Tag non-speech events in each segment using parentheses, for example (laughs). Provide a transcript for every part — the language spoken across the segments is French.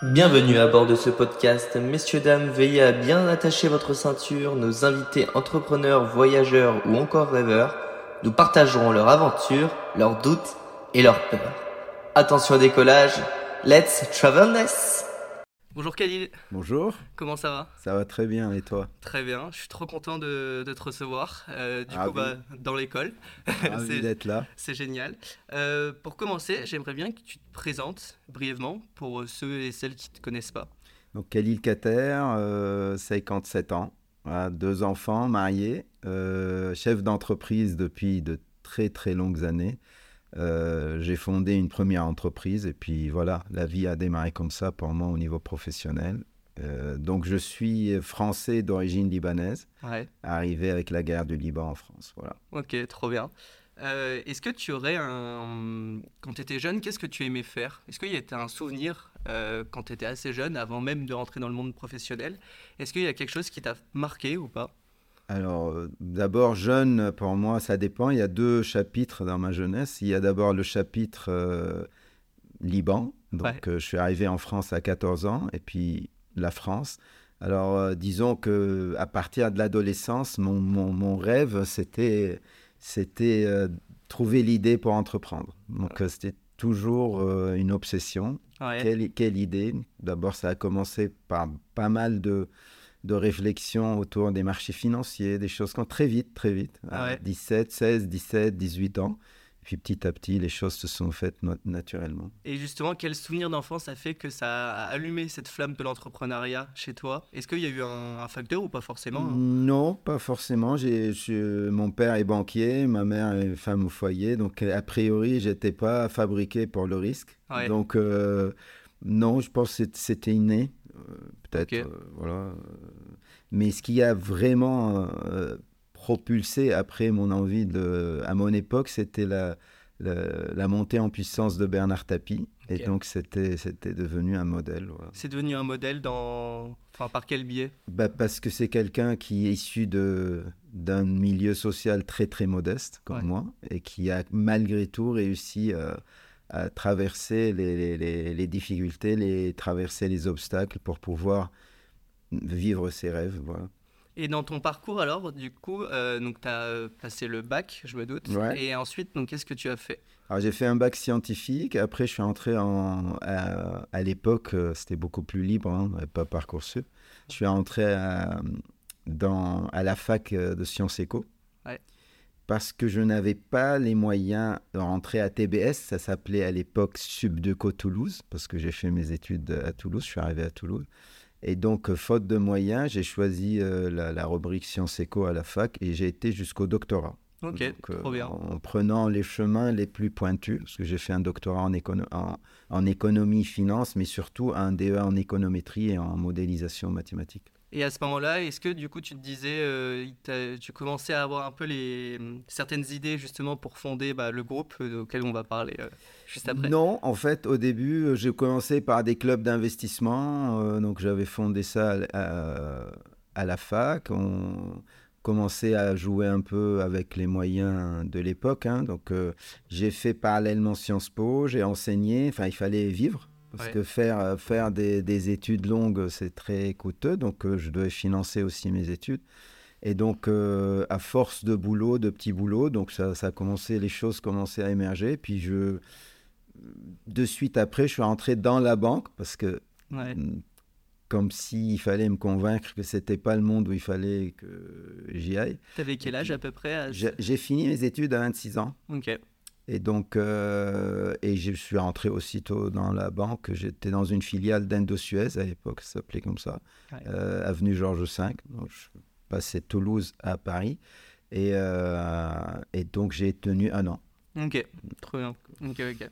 Bienvenue à bord de ce podcast. Messieurs, dames, veillez à bien attacher votre ceinture. Nos invités entrepreneurs, voyageurs ou encore rêveurs nous partageront leurs aventures, leurs doutes et leurs peurs. Attention au décollage. Let's travelness! Bonjour Khalil. Bonjour. Comment ça va? Ça va très bien et toi? Très bien. Je suis trop content de, te recevoir. Euh, du coup, bah, dans l'école. (laughs) c'est d'être là. C'est génial. Euh, pour commencer, j'aimerais bien que tu te présentes brièvement pour ceux et celles qui ne te connaissent pas. Donc Khalil Kater, 57 euh, ans, deux enfants, mariés, chef d'entreprise depuis de très très longues années. Euh, j'ai fondé une première entreprise et puis voilà, la vie a démarré comme ça pour moi au niveau professionnel. Euh, donc je suis français d'origine libanaise, arrivé avec la guerre du Liban en France. Voilà. Ok, trop bien. Euh, est-ce que tu aurais un... Quand tu étais jeune, qu'est-ce que tu aimais faire? Est-ce qu'il y a un souvenir quand tu étais assez jeune, avant même de rentrer dans le monde professionnel? Est-ce qu'il y a quelque chose qui t'a marqué ou pas? Alors, euh, d'abord, jeune, pour moi, ça dépend. Il y a deux chapitres dans ma jeunesse. Il y a d'abord le chapitre euh, Liban. Donc, euh, je suis arrivé en France à 14 ans, et puis la France. Alors, disons que à partir de l'adolescence, mon, mon, rêve, c'était c'était trouver l'idée pour entreprendre. Donc, c'était toujours une obsession. Quelle, quelle idée? D'abord, ça a commencé par pas mal de de réflexion autour des marchés financiers, des choses comme très vite, très vite, à 17, 16, 17, 18 ans. puis petit à petit, les choses se sont faites naturellement. Et justement, quel souvenir d'enfance a fait que ça a allumé cette flamme de l'entrepreneuriat chez toi? Est-ce qu'il y a eu un, facteur ou pas forcément hein? Non, pas forcément. J'ai, mon père est banquier, ma mère est femme au foyer, donc a priori, j'étais pas fabriqué pour le risque. Donc euh, non, je pense que c'était inné. Euh, peut-être. Euh, voilà. Euh, mais ce qui a vraiment propulsé après mon envie de. À mon époque, c'était la, la, montée en puissance de Bernard Tapie. Et donc, c'était devenu un modèle. C'est devenu un modèle dans... Enfin, par quel biais? Bah, Parce que c'est quelqu'un qui est issu d'un milieu social très, très modeste, comme moi, et qui a malgré tout réussi à traverser les, les, les, difficultés, les, traverser les obstacles pour pouvoir vivre ses rêves. Voilà. Et dans ton parcours, alors, du coup, euh, tu as passé le bac, je me doute. Et ensuite, qu'est-ce que tu as fait? Alors, j'ai fait un bac scientifique. Après, je suis entré en, à, l'époque, euh, c'était beaucoup plus libre, hein, pas Parcoursup. Je suis entré à, dans, à la fac euh, de Sciences Éco. Ouais parce que je n'avais pas les moyens de rentrer à TBS. Ça s'appelait à l'époque Subdeco Toulouse, parce que j'ai fait mes études à Toulouse, je suis arrivé à Toulouse. Et donc, euh, faute de moyens, j'ai choisi euh, la, rubrique Sciences Éco à la fac et j'ai été jusqu'au doctorat. Ok, trop bien. Euh, en prenant les chemins les plus pointus, parce que j'ai fait un doctorat en, en, en économie, finance, mais surtout un DE en économétrie et en modélisation mathématique. Et à ce moment-là, est-ce que du coup tu te disais, euh, tu commençais à avoir un peu les, certaines idées justement pour fonder bah, le groupe euh, auquel on va parler euh, juste après? Non, en fait, au début, j'ai commencé par des clubs d'investissement. donc j'avais fondé ça à, la fac. On commençait à jouer un peu avec les moyens de l'époque. Hein. donc j'ai fait parallèlement Sciences Po, j'ai enseigné. Enfin, il fallait vivre. Parce que faire, euh, faire des, des études longues, c'est très coûteux. Donc, euh, je devais financer aussi mes études. Et donc, euh, à force de boulot, de petits boulots, donc ça, ça, a commencé, les choses commençaient à émerger. Puis, je, de suite après, je suis rentré dans la banque parce que, mm, comme s'il fallait me convaincre que c'était pas le monde où il fallait que j'y aille. Tu avais quel âge à peu près J'ai fini mes études à 26 ans. Ok. Et donc, euh, et je suis rentré aussitôt dans la banque. J'étais dans une filiale d'Indo-Suez à l'époque, ça s'appelait comme ça, euh, avenue Georges V. Donc, je passais Toulouse à Paris. Et, euh, et donc, j'ai tenu un an. Ok, trop bien. Ok, ok.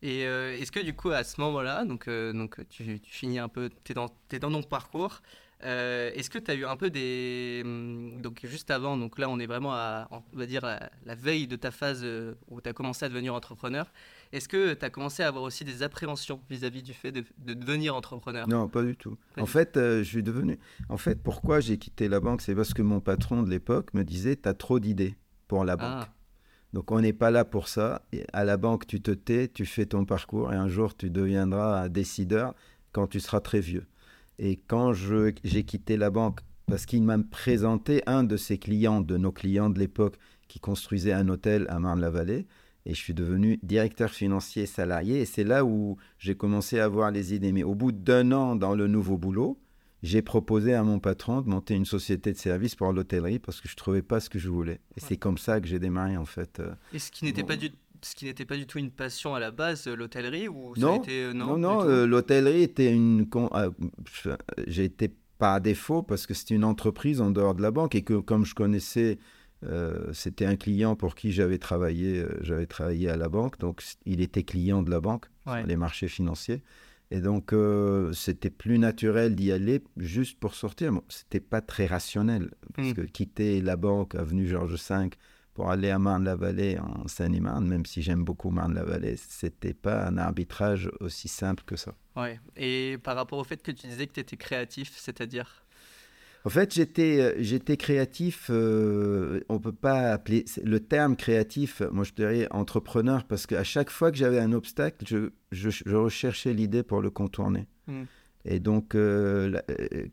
Et est-ce que du coup, à ce moment-là, donc, donc tu, finis un peu, tu es, es, dans ton parcours, euh, est-ce que tu as eu un peu des. Hum, donc, juste avant, donc là, on est vraiment à, on va dire, la, veille de ta phase euh, où tu as commencé à devenir entrepreneur. Est-ce que tu as commencé à avoir aussi des appréhensions vis-à-vis du fait de, devenir entrepreneur? Non, pas du tout. en fait, euh, je suis devenu. En fait, pourquoi j'ai quitté la banque C'est parce que mon patron de l'époque me disait Tu as trop d'idées pour la banque. Ah. Donc, on n'est pas là pour ça. à la banque, tu te tais, tu fais ton parcours et un jour, tu deviendras un décideur quand tu seras très vieux. Et quand j'ai quitté la banque, parce qu'il m'a présenté un de ses clients, de nos clients de l'époque, qui construisait un hôtel à Marne-la-Vallée, et je suis devenu directeur financier salarié, et c'est là où j'ai commencé à avoir les idées. Mais au bout d'un an dans le nouveau boulot, j'ai proposé à mon patron de monter une société de service pour l'hôtellerie parce que je ne trouvais pas ce que je voulais. Et c'est comme ça que j'ai démarré en fait. Euh, et ce qui n'était pas du ce qui n'était pas du tout une passion à la base, euh, l'hôtellerie ou non, euh, non, non, l'hôtellerie était une. j'ai été par défaut parce que c'était une entreprise en dehors de la banque et que comme je connaissais, c'était un client pour qui j'avais travaillé, j'avais travaillé à la banque, donc il était client de la banque, les marchés financiers. Et donc, euh, c'était plus naturel d'y aller juste pour sortir. Bon, c'était pas très rationnel, parce hmm. que quitter la banque avenue Georges V pour aller à Marne-la-Vallée en Seine-et-Marne, même si j'aime beaucoup Marne-la-Vallée, c'était pas un arbitrage aussi simple que ça. Ouais. Et par rapport au fait que tu disais que tu étais créatif, c'est-à-dire? En fait, j'étais, euh, j'étais créatif. Euh, on peut pas appeler le terme créatif. Moi, je dirais entrepreneur parce qu'à chaque fois que j'avais un obstacle, je, je, recherchais l'idée pour le contourner. Hmm. Et donc, euh,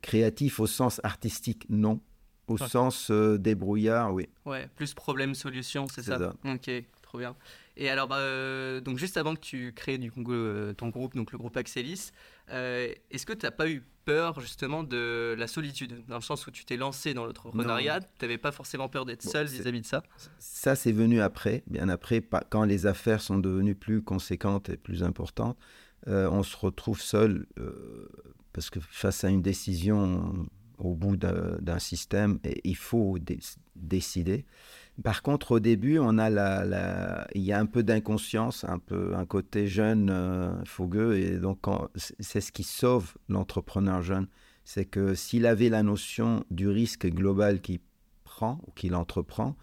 créatif au sens artistique, non. Au sens débrouillard, oui. Ouais, plus problème-solution, c'est ça. ça. Ok, trop bien. Et alors, bah, donc juste avant que tu crées du ton groupe, donc le groupe Axelis, est-ce que tu n'as pas eu peur justement de la solitude, dans le sens où tu t'es lancé dans l'entrepreneuriat, tu n'avais pas forcément peur d'être seul vis-à-vis de ça? Ça, c'est venu après, bien après, quand les affaires sont devenues plus conséquentes et plus importantes, euh, on se retrouve seul, euh, parce que face à une décision au bout d'un système, il faut décider. Par contre, au début, on a la, il y a un peu d'inconscience, un peu un côté jeune, euh, fougueux, et donc c'est ce qui sauve l'entrepreneur jeune, c'est que s'il avait la notion du risque global qu'il prend ou qu'il entreprend,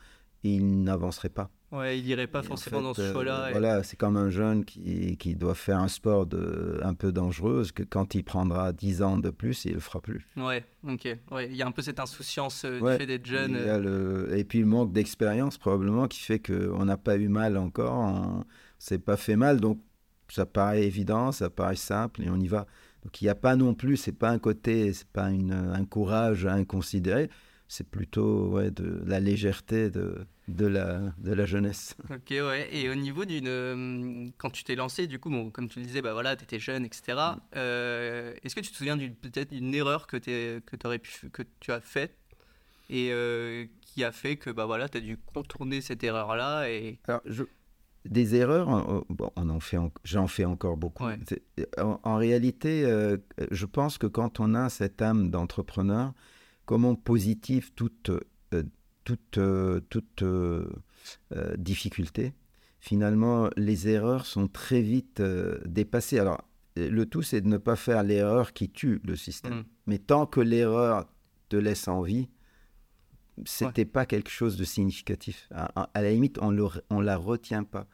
il n'avancerait pas. Ouais, il n'irait pas forcément dans ce euh, choix-là. Voilà, c'est comme un jeune qui, qui, doit faire un sport de, un peu dangereux, que quand il prendra 10 ans de plus, il ne le fera plus. Ouais, ok. Ouais, il y a un peu cette insouciance euh, du fait d'être jeune. Euh. Et puis le manque d'expérience probablement qui fait qu'on n'a pas eu mal encore, on ne s'est pas fait mal, donc ça paraît évident, ça paraît simple et on y va. Donc il n'y a pas non plus, c'est pas un côté, c'est pas une, un courage inconsidéré c'est plutôt ouais, de la légèreté de, de, la, de la jeunesse. (laughs) Ok, ouais. Et au niveau d'une. Euh, quand tu t'es lancé, du coup, bon, comme tu le disais, bah voilà, tu étais jeune, etc. Mm. Euh, est-ce que tu te souviens peut-être d'une erreur que, que, aurais pu, que tu as faite et euh, qui a fait que bah, voilà, tu as dû contourner cette erreur-là et... Alors, je, des erreurs, bon, on en fait j'en fais encore beaucoup. En, en, réalité, je pense que quand on a cette âme d'entrepreneur, comment positive toute, toute, euh, toute euh, difficulté. Finalement, les erreurs sont très vite dépassées. Alors, le tout, c'est de ne pas faire l'erreur qui tue le système. Mm. Mais tant que l'erreur te laisse en vie, c'était pas quelque chose de significatif. À, à la limite, on ne la retient pas.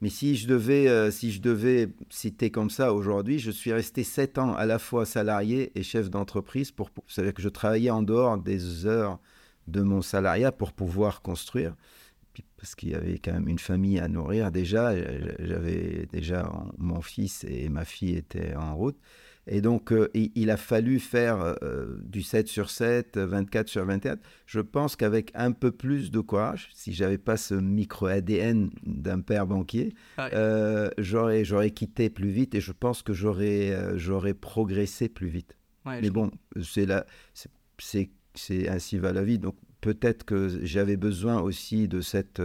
Mais si je devais, euh, si je devais citer comme ça aujourd'hui, je suis resté sept ans à la fois salarié et chef d'entreprise. Pour, c'est-à-dire que je travaillais en dehors des heures de mon salariat pour pouvoir construire. parce qu'il y avait quand même une famille à nourrir déjà. J'avais déjà mon fils et ma fille étaient en route. Et donc, euh, il, a fallu faire euh, du 7 sur 7, 24 sur 24. Je pense qu'avec un peu plus de courage, si j'avais pas ce micro-ADN d'un père banquier, euh, j'aurais, j'aurais quitté plus vite et je pense que j'aurais, j'aurais progressé plus vite. Mais bon, c'est, la, c'est, c'est, ainsi va la vie. Donc, peut-être que j'avais besoin aussi de cette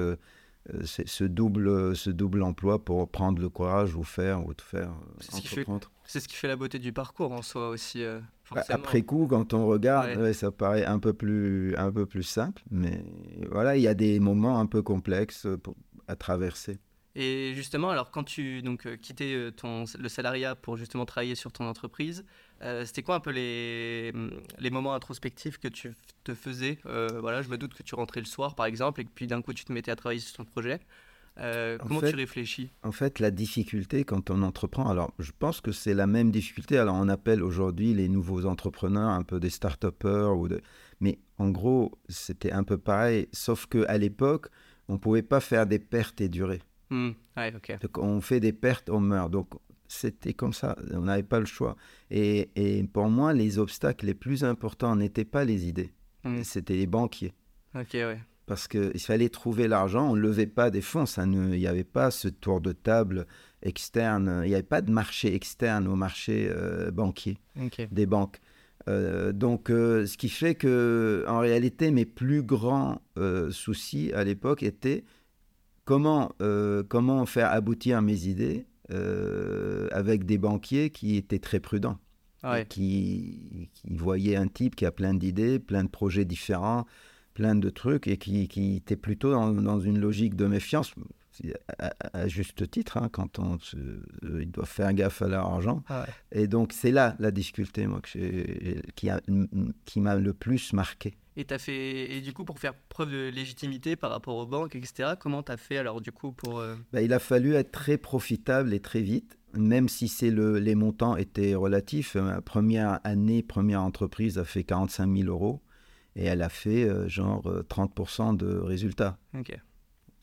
ce double, ce double emploi pour prendre le courage ou faire ou te faire entreprendre. C'est ce qui fait la beauté du parcours en soi aussi. Euh, bah, après coup, quand on regarde, ça paraît un peu, plus, un peu plus simple, mais voilà, il y a des moments un peu complexes à traverser. Et justement, alors quand tu donc euh, quittais euh, ton, le salariat pour justement travailler sur ton entreprise, c'était quoi un peu les, les moments introspectifs que tu te faisais Voilà, je me doute que tu rentrais le soir par exemple et que puis d'un coup tu te mettais à travailler sur ton projet. Euh, comment tu réfléchis? En fait, la difficulté quand on entreprend, alors je pense que c'est la même difficulté. Alors on appelle aujourd'hui les nouveaux entrepreneurs un peu des start-upers, ou de... mais en gros, c'était un peu pareil, sauf qu'à l'époque, on ne pouvait pas faire des pertes et durer. Hmm. Donc on fait des pertes, on meurt. Donc c'était comme ça. On n'avait pas le choix. Et, et, pour moi, les obstacles les plus importants n'étaient pas les idées, Mm. c'était les banquiers. Ok, ouais. Parce qu'il fallait trouver l'argent, on ne levait pas des fonds, ça ne- il n'y avait pas ce tour de table externe, il n'y avait pas de marché externe au marché euh, banquier des banques. Euh, donc, euh, ce qui fait que, en réalité, mes plus grands soucis à l'époque étaient comment, comment faire aboutir mes idées euh, avec des banquiers qui étaient très prudents, Ouais. qui, qui voyaient un type qui a plein d'idées, plein de projets différents, plein de trucs, et qui, qui était plutôt dans, dans une logique de méfiance. À, juste titre, hein, quand on se, euh, ils doivent faire gaffe à leur argent. Ah ouais. Et donc, c'est là la difficulté, moi, que qui m'a le plus marqué. Et t'as fait et du coup pour faire preuve de légitimité par rapport aux banques, etc. Comment t'as fait alors du coup pour euh, Bah, il a fallu être très profitable et très vite, même si c'est le, les montants étaient relatifs. Ma première année, première entreprise a fait 45 000 euros et elle a fait euh, genre euh, 30% de résultats. Ok.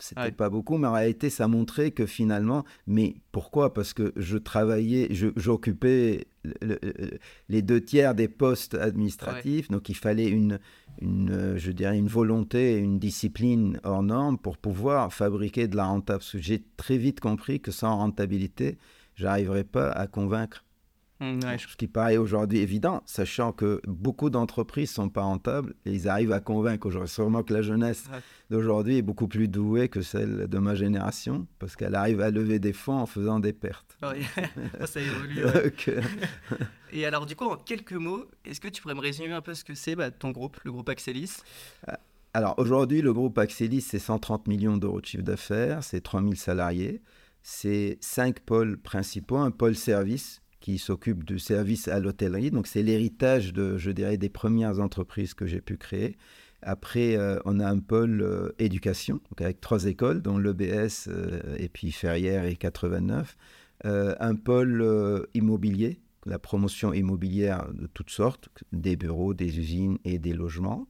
C'était Ouais. pas beaucoup, mais en réalité, ça montrait que finalement, mais pourquoi? Parce que je travaillais, j'occupais le- le- les deux tiers des postes administratifs, donc il fallait une, une, je dirais, une volonté, une discipline hors norme pour pouvoir fabriquer de la rentable. Que j'ai très vite compris que sans rentabilité, j'arriverais pas à convaincre. Mm, ouais, je- Ce qui paraît aujourd'hui évident, sachant que beaucoup d'entreprises sont pas rentables et ils arrivent à convaincre aujourd'hui. Sûrement que la jeunesse Ouais. d'aujourd'hui est beaucoup plus douée que celle de ma génération parce qu'elle arrive à lever des fonds en faisant des pertes. Ouais. (laughs) ça évolue. Donc, euh, (laughs) Et alors du coup en quelques mots, est-ce que tu pourrais me résumer un peu ce que c'est bah, ton groupe, le groupe Axelis? Alors aujourd'hui, le groupe Axelis, c'est 130 millions d'euros de chiffre d'affaires, c'est 3000 salariés, c'est cinq pôles principaux, un pôle service qui s'occupe du service à l'hôtellerie, donc c'est l'héritage de, je dirais, des premières entreprises que j'ai pu créer. Après, euh, on a un pôle euh, éducation, donc avec trois écoles, dont l'EBS euh, et puis Ferrières et 89. Euh, un pôle immobilier, la promotion immobilière de toutes sortes, des bureaux, des usines et des logements.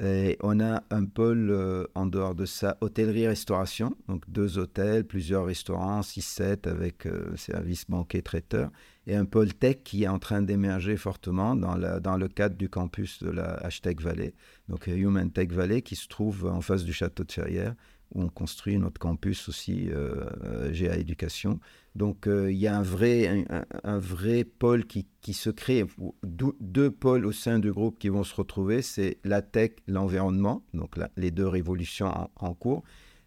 Et on a un pôle euh, en dehors de ça, hôtellerie-restauration, donc deux hôtels, plusieurs restaurants, 6-7 avec euh, services banquets traiteurs, et un pôle tech qui est en train d'émerger fortement dans, la, dans le cadre du campus de la Hashtag Valley, donc Human Tech Valley, qui se trouve en face du château de Ferrières, où on construit notre campus aussi, euh, euh, GA Éducation. Donc euh, il y a un vrai, un, vrai pôle qui, qui se crée, deux, pôles au sein du groupe qui vont se retrouver, c'est la tech, l'environnement, donc les deux révolutions en, cours,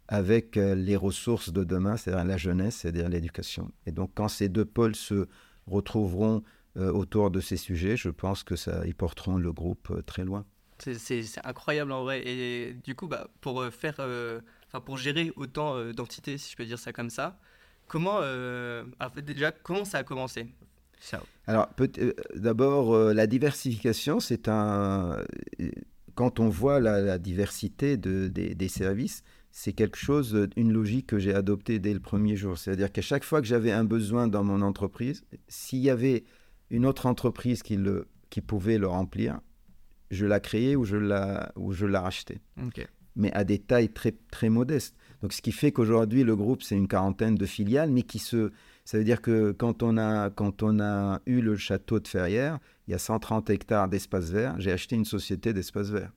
avec les ressources de demain, c'est-à-dire la jeunesse, c'est-à-dire l'éducation. Et donc quand ces deux pôles se retrouveront autour de ces sujets, je pense que ça, ils porteront le groupe très loin. C'est- incroyable en vrai. Et du coup, bah, pour faire, enfin pour gérer autant euh, d'entités, si je peux dire ça comme ça, comment, euh, déjà, comment ça a commencé? Ça. Alors, euh, d'abord, la diversification, c'est un. Quand on voit la, la diversité de, des, des services, c'est quelque chose, une logique que j'ai adoptée dès le premier jour. C'est-à-dire qu'à chaque fois que j'avais un besoin dans mon entreprise, s'il y avait une autre entreprise qui, le, qui pouvait le remplir, je la créais ou je la, ou je la rachetais. Mais à des tailles très, très modestes. Donc, ce qui fait qu'aujourd'hui, le groupe, c'est une quarantaine de filiales, mais qui se. Ça veut dire que quand on a, quand on a eu le château de Ferrières, il y a 130 hectares d'espace vert. J'ai acheté une société d'espace vert.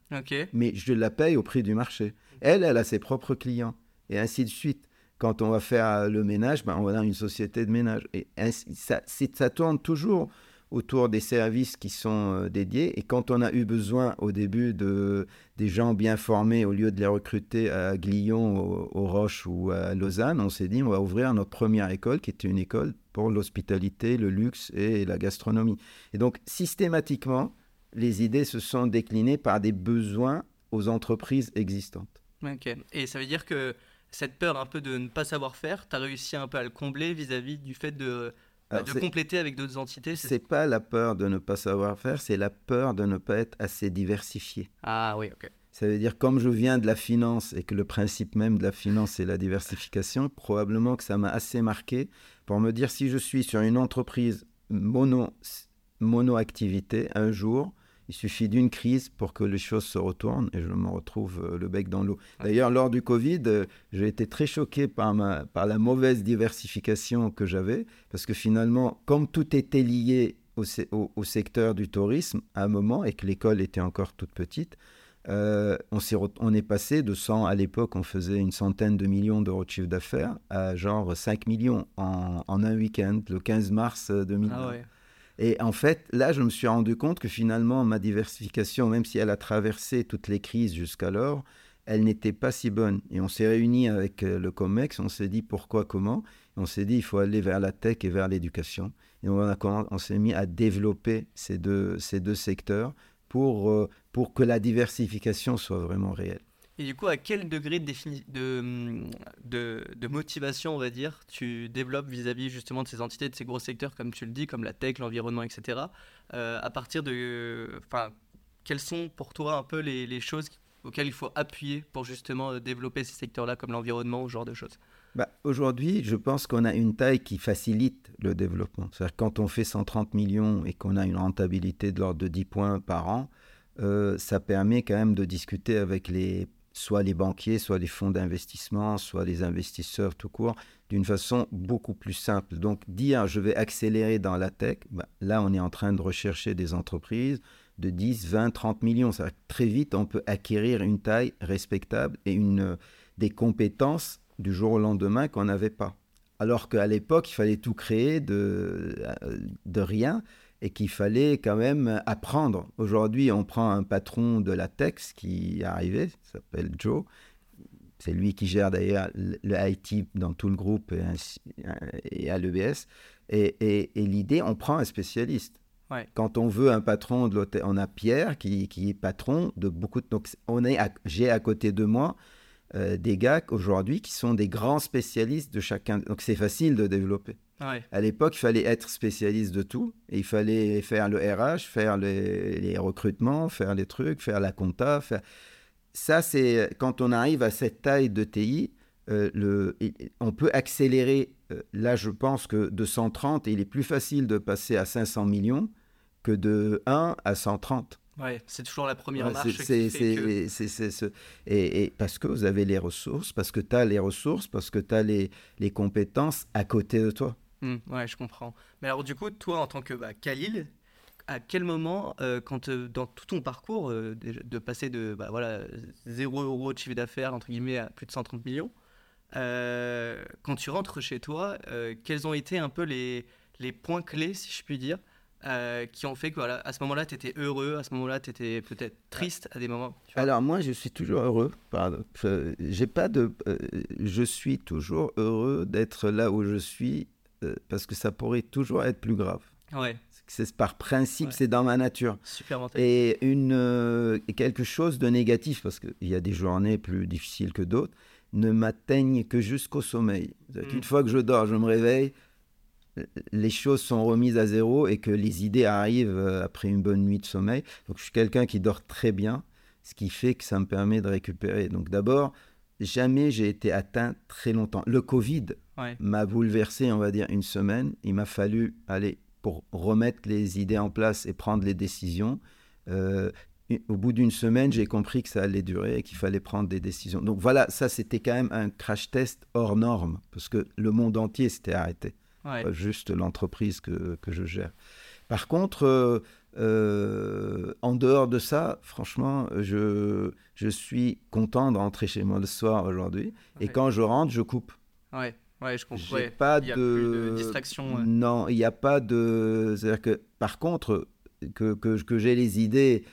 Mais je la paye au prix du marché. Elle, elle a ses propres clients. Et ainsi de suite. Quand on va faire le ménage, ben, on va dans une société de ménage. Et ainsi, ça, ça tourne toujours autour des services qui sont euh, dédiés. Et quand on a eu besoin au début de des gens bien formés, au lieu de les recruter à Glion, au- aux Roches ou à Lausanne, on s'est dit on va ouvrir notre première école, qui était une école pour l'hospitalité, le luxe et la gastronomie. Et donc systématiquement, les idées se sont déclinées par des besoins aux entreprises existantes. Ok. Et ça veut dire que cette peur un peu de ne pas savoir faire, tu as réussi un peu à le combler vis-à-vis du fait de, Alors, de compléter avec d'autres entités. c'est- C'est pas la peur de ne pas savoir faire, c'est la peur de ne pas être assez diversifié. Ah oui, ok. Ça veut dire, comme je viens de la finance et que le principe même de la finance, c'est la diversification, probablement que ça m'a assez marqué pour me dire si je suis sur une entreprise mono, mono-activité, un jour, Il suffit d'une crise pour que les choses se retournent et je me retrouve euh, le bec dans l'eau. D'ailleurs, lors du Covid, euh, j'ai été très choqué par, ma, par la mauvaise diversification que j'avais, parce que finalement, comme tout était lié au, au, secteur du tourisme à un moment et que l'école était encore toute petite, euh, on, est on, est passé de 100, à l'époque, on faisait une centaine de millions d'euros de chiffre d'affaires, à genre 5 millions en, en un week-end, le 15 mars 2020. Ah ouais. Et en fait, là, je me suis rendu compte que finalement, ma diversification, même si elle a traversé toutes les crises jusqu'alors, elle n'était pas si bonne. Et on s'est réunis avec euh, le COMEX, on s'est dit pourquoi, comment. on s'est dit il faut aller vers la tech et vers l'éducation. Et on, on s'est mis à développer ces deux, ces deux secteurs pour, euh, pour que la diversification soit vraiment réelle. Et du coup, à quel degré de, de, motivation, on va dire, tu développes vis-à-vis justement de ces entités, de ces gros secteurs, comme tu le dis, comme la tech, l'environnement, etc. Euh, à partir de... Enfin, quelles sont pour toi un peu les, choses auxquelles il faut appuyer pour justement développer ces secteurs-là, comme l'environnement, ce genre de choses? Bah, Aujourd'hui, je pense qu'on a une taille qui facilite le développement. C'est-à-dire quand on fait 130 millions et qu'on a une rentabilité de l'ordre de 10 points par an, euh, ça permet quand même de discuter avec les soit les banquiers, soit les fonds d'investissement, soit les investisseurs tout court, d'une façon beaucoup plus simple. Donc dire je vais accélérer dans la tech, bah, là on est en train de rechercher des entreprises de 10, 20, 30 millions. Ça, très vite, on peut acquérir une taille respectable et une, des compétences du jour au lendemain qu'on n'avait pas. Alors qu'à l'époque, il fallait tout créer de, de rien et qu'il fallait quand même apprendre. Aujourd'hui, on prend un patron de la Tex qui est arrivé, s'appelle Joe. C'est lui qui gère d'ailleurs le IT dans tout le groupe et, à l'EBS. Et, l'idée, on prend un spécialiste. Quand on veut un patron de l'hôtel, on a Pierre qui, qui, est patron de beaucoup de. Donc, on est, j'ai à côté de moi euh, des gars aujourd'hui qui sont des grands spécialistes de chacun. Donc, c'est facile de développer. À l'époque, il fallait être spécialiste de tout. Et il fallait faire le RH, faire les, recrutements, faire les trucs, faire la compta. Faire... Ça, c'est quand on arrive à cette taille de TI, euh, le, on peut accélérer. Euh, là, je pense que de 130, il est plus facile de passer à 500 millions que de 1 à 130. Ouais, c'est toujours la première marche. C'est, ce... et, et, parce que vous avez les ressources, parce que tu as les ressources, parce que tu as les, les compétences à côté de toi. Mmh, ouais, je comprends. Mais alors, du coup, toi, en tant que bah, Khalil, à quel moment, euh, quand euh, dans tout ton parcours, euh, de, passer de bah, voilà, 0 euros de chiffre d'affaires, entre guillemets, à plus de 130 millions, quand tu rentres chez toi, quels ont été un peu les, les points clés, si je puis dire, qui ont fait que voilà, à ce moment-là, tu étais heureux, à ce moment-là, tu étais peut-être triste à des moments Alors moi, je suis toujours heureux. J'ai pas de, je suis toujours heureux d'être là où je suis euh, parce que ça pourrait toujours être plus grave. Ouais. C'est par principe, c'est dans ma nature. Super et une euh, quelque chose de négatif, parce qu'il y a des journées plus difficiles que d'autres, ne m'atteignent que jusqu'au sommeil. Mm. Une fois que je dors, je me réveille, les choses sont remises à zéro et que les idées arrivent euh, après une bonne nuit de sommeil. Donc je suis quelqu'un qui dort très bien, ce qui fait que ça me permet de récupérer. Donc d'abord, jamais j'ai été atteint très longtemps. Le Covid m'a bouleversé, on va dire, une semaine. Il m'a fallu aller pour remettre les idées en place et prendre les décisions. Euh, au bout d'une semaine, j'ai compris que ça allait durer et qu'il fallait prendre des décisions. Donc voilà, ça c'était quand même un crash test hors norme, parce que le monde entier s'était arrêté, pas juste l'entreprise que, que, je gère. Par contre, euh, euh, en dehors de ça, franchement, je, je suis content de rentrer chez moi le soir aujourd'hui. Et quand je rentre, je coupe. Ouais, ouais je comprends. pas il y a de... Plus de distraction. Non, il n'y a pas de. C'est-à-dire que, par contre, que, que, que j'ai les idées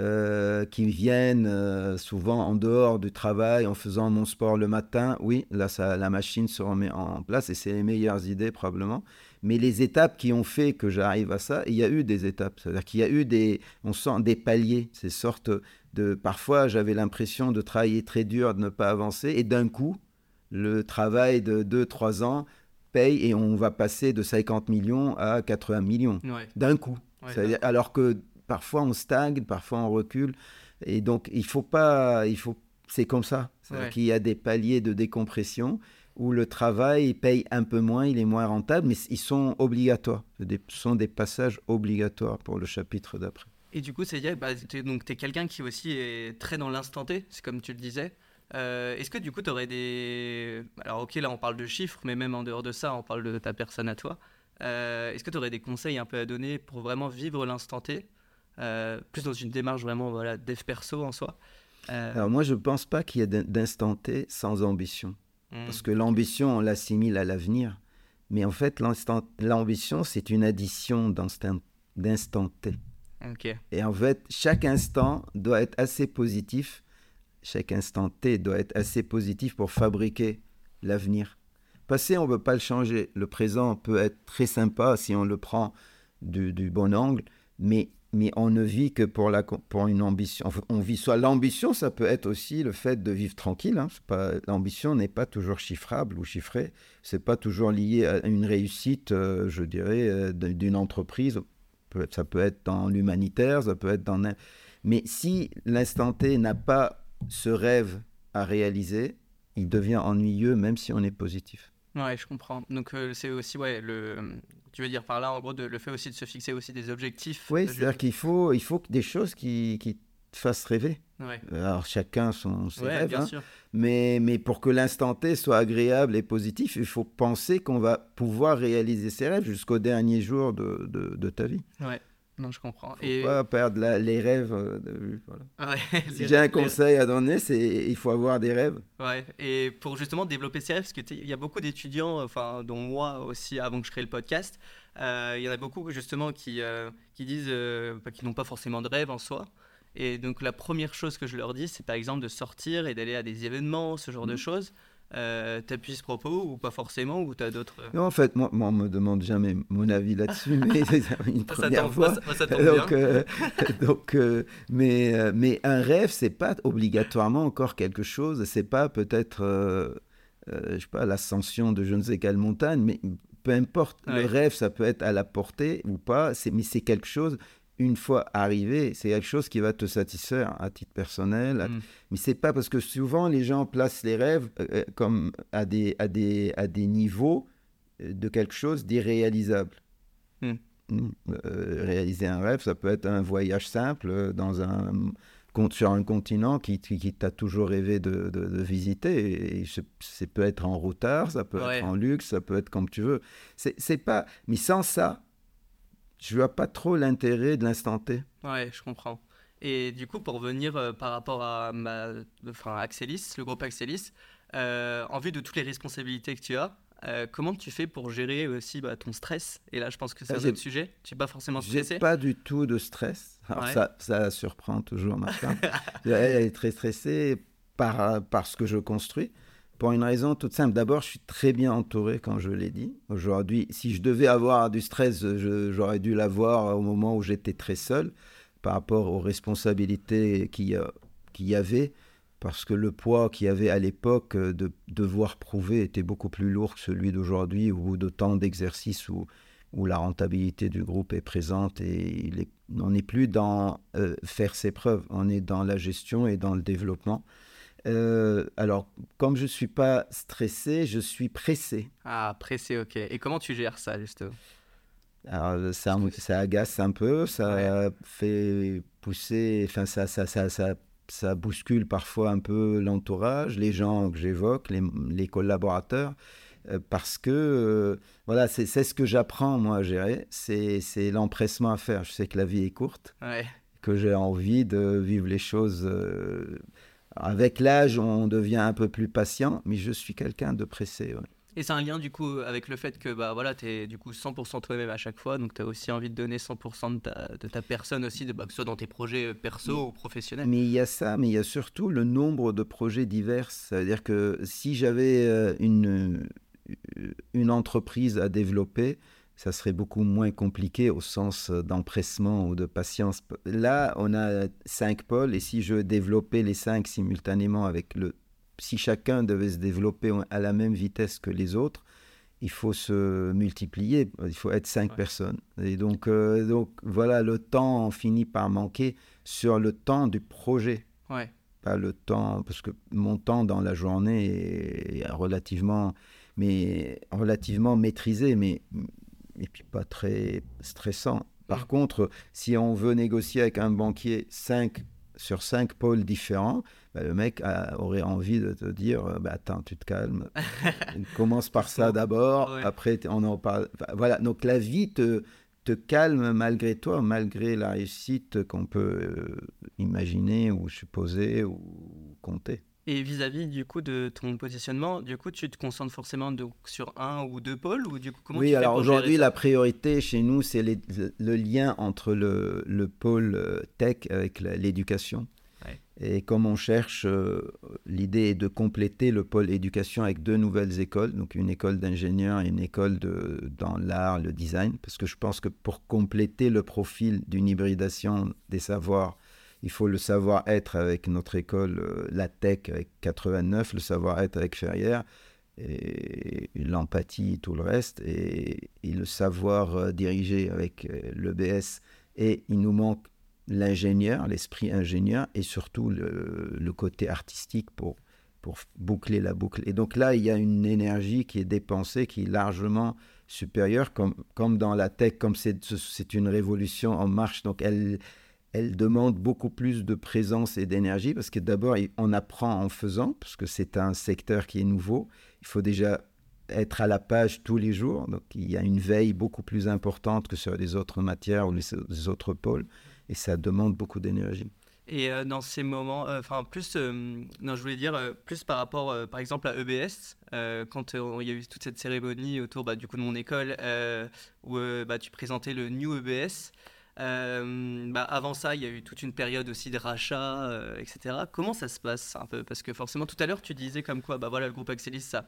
euh, qui viennent euh, souvent en dehors du travail, en faisant mon sport le matin, oui, là, ça, la machine se remet en place et c'est les meilleures idées probablement. Mais les étapes qui ont fait que j'arrive à ça, il y a eu des étapes. C'est-à-dire qu'il y a eu des, on sent des paliers, ces sortes de. Parfois, j'avais l'impression de travailler très dur, de ne pas avancer, et d'un coup, le travail de 2-3 ans paye et on va passer de 50 millions à 80 millions d'un coup. alors que parfois on stagne, parfois on recule, et donc il faut pas, il faut, c'est comme ça. qu'il y a des paliers de décompression où le travail paye un peu moins, il est moins rentable, mais ils sont obligatoires. Ce sont des passages obligatoires pour le chapitre d'après. Et du coup, c'est bah, tu es, quelqu'un qui aussi est très dans l'instant T, c'est comme tu le disais. Euh, est-ce que du coup, tu aurais des. Alors, ok, là, on parle de chiffres, mais même en dehors de ça, on parle de ta personne à toi. Euh, est-ce que tu aurais des conseils un peu à donner pour vraiment vivre l'instant T euh, Plus dans une démarche vraiment voilà, dev perso en soi? Alors, moi, je ne pense pas qu'il y ait d'instant T sans ambition. Parce que l'ambition, on l'assimile à l'avenir. Mais en fait, l'ambition, c'est une addition d'instant T. Et en fait, chaque instant doit être assez positif. Chaque instant T doit être assez positif pour fabriquer l'avenir. Passé, on ne peut pas le changer. Le présent peut être très sympa si on le prend du, bon angle, mais, mais on ne vit que pour, la, pour une ambition. On vit soit l'ambition, ça peut être aussi le fait de vivre tranquille. Hein. L'ambition n'est pas toujours chiffrable ou chiffrée. C'est pas toujours lié à une réussite, euh, je dirais, euh, d'une entreprise ça peut être dans l'humanitaire, ça peut être dans... Mais si l'instant T n'a pas ce rêve à réaliser, il devient ennuyeux même si on est positif. Ouais, je comprends. Donc euh, c'est aussi, ouais, le, tu veux dire par là, en gros, de, le fait aussi de se fixer aussi des objectifs. Oui, c'est-à-dire qu'il faut, il faut des choses qui, qui te fassent rêver. Alors chacun son ses rêves, hein. mais, mais pour que l'instant T soit agréable et positif, il faut penser qu'on va pouvoir réaliser ses rêves jusqu'au dernier jour de, de, de, ta vie. Ouais, non, je comprends. Faut et pas perdre les rêves euh, de vue. Voilà. (laughs) si j'ai un conseil à donner, c'est il faut avoir des rêves. Ouais, et pour justement développer ses rêves, parce qu'il y a beaucoup d'étudiants, enfin, dont moi aussi, avant que je crée le podcast, euh, il y en a beaucoup justement qui, euh, qui disent qu'ils n'ont pas forcément de rêve en soi. Et donc la première chose que je leur dis, c'est par exemple de sortir et d'aller à des événements, ce genre de mmh. choses. Euh, T'appuies ce propos ou pas forcément ou tu as d'autres euh? Non, en fait, moi, moi, on me demande jamais mon avis là-dessus, mais (laughs) une première fois. Ça, donc, euh, (laughs) donc euh, mais, mais un rêve, c'est pas obligatoirement encore quelque chose. C'est pas peut-être, je sais pas, l'ascension de je ne sais quelle montagne, mais peu importe. Le rêve, ça peut être à la portée ou pas. Mais c'est quelque chose une fois arrivé, c'est quelque chose qui va te satisfaire à titre personnel. Mais mm. Mais c'est pas parce que souvent les gens placent les rêves euh, euh, comme à des, à, des, à des niveaux euh, de quelque chose d'irréalisable. Mm. Mm. réaliser un rêve, ça peut être un voyage simple dans un, sur un continent qui, qui, t'a toujours rêvé de, de, visiter. Et, ça peut être en routard, ça peut être en luxe, ça peut être comme tu veux. C'est pas. Mais sans ça, je vois pas trop l'intérêt de l'instant T. Ouais, je comprends. Et du coup, pour venir euh, par rapport à ma, enfin, Axelis, le groupe Axelis, euh, en vue de toutes les responsabilités que tu as, euh, comment tu fais pour gérer aussi bah, ton stress? Et là, je pense que c'est ah, un autre sujet. Tu n'es pas forcément stressé? J'ai pas du tout de stress. Alors ça, ça surprend toujours ma femme. (laughs) Elle est très stressée par, par ce que je construis. Pour une raison toute simple. D'abord, je suis très bien entouré, quand je l'ai dit. Aujourd'hui, si je devais avoir du stress, j'aurais dû l'avoir au moment où j'étais très seul par rapport aux responsabilités qu'il y, avait. Parce que le poids qu'il y avait à l'époque de devoir prouver était beaucoup plus lourd que celui d'aujourd'hui, au bout de temps d'exercice où, où la rentabilité du groupe est présente et il est, on n'est plus dans euh, faire ses preuves, on est dans la gestion et dans le développement. Euh, alors, comme je ne suis pas stressé, je suis pressé. Ah, pressé, ok. Et comment tu gères ça, justement? Alors, ça, ça agace un peu, ça fait pousser, enfin, ça, ça, ça, ça, ça bouscule parfois un peu l'entourage, les gens que j'évoque, les, les, collaborateurs, euh, parce que, euh, voilà, c'est ce que j'apprends, moi, à gérer, c'est l'empressement à faire. Je sais que la vie est courte, que j'ai envie de vivre les choses avec l'âge, on devient un peu plus patient, mais je suis quelqu'un de pressé. Et c'est un lien du coup avec le fait que bah, voilà, tu es du coup 100% toi-même à chaque fois, donc tu as aussi envie de donner 100% de ta, de ta, personne aussi, de, bah, que ce soit dans tes projets euh, perso ou professionnels. Mais il y a ça, mais il y a surtout le nombre de projets divers. C'est-à-dire que si j'avais euh, une, une entreprise à développer, ça serait beaucoup moins compliqué au sens euh, d'empressement ou de patience. Là, on a cinq pôles et si je développais les cinq simultanément avec le... Si chacun devait se développer à la même vitesse que les autres, il faut se multiplier, il faut être cinq personnes. Et donc, euh, donc, voilà, le temps finit par manquer sur le temps du projet. Ouais. Pas le temps, parce que mon temps dans la journée est relativement, mais relativement maîtrisé, mais et puis pas très stressant. Par contre, si on veut négocier avec un banquier 5 sur cinq pôles différents, bah, le mec aurait envie de te dire euh, bah, Attends, tu te calmes. (laughs) commence par ça d'abord, après on en parle. voilà, donc la vie te, te calme malgré toi, malgré la réussite qu'on peut euh, imaginer ou supposer ou compter. Et vis-à-vis du coup de ton positionnement, du coup tu te concentres forcément donc, sur un ou deux pôles ou du coup comment Oui, alors aujourd'hui la priorité chez nous c'est le lien entre le, le pôle euh, tech avec l'éducation. Et comme on cherche, euh, l'idée est de compléter le pôle éducation avec deux nouvelles écoles, donc une école d'ingénieurs et une école de, dans l'art, le design, parce que je pense que pour compléter le profil d'une hybridation des savoirs il faut le savoir-être avec notre école, euh, la tech avec 89, le savoir-être avec Ferrière, et l'empathie, tout le reste, et, le savoir euh, diriger avec euh, l'EBS. Et il nous manque l'ingénieur, l'esprit ingénieur, et surtout le, côté artistique pour, pour boucler la boucle. Et donc là, il y a une énergie qui est dépensée, qui est largement supérieure, comme, comme dans la tech, comme c'est une révolution en marche. Donc elle elle demande beaucoup plus de présence et d'énergie parce que d'abord, on apprend en faisant, parce que c'est un secteur qui est nouveau. Il faut déjà être à la page tous les jours. Donc, il y a une veille beaucoup plus importante que sur les autres matières ou les, autres pôles. Et ça demande beaucoup d'énergie. Et euh, dans ces moments, euh, enfin plus, euh, non, je voulais dire plus par rapport, par exemple à EBS, quand il y a eu toute cette cérémonie autour, bah, du coup de mon école, où bah, tu présentais le New EBS. Euh, bah, avant ça, il y a eu toute une période aussi de rachat, euh, etc. Comment ça se passe un peu? Parce que forcément, tout à l'heure, tu disais comme quoi, bah voilà, le groupe Axelis, ça,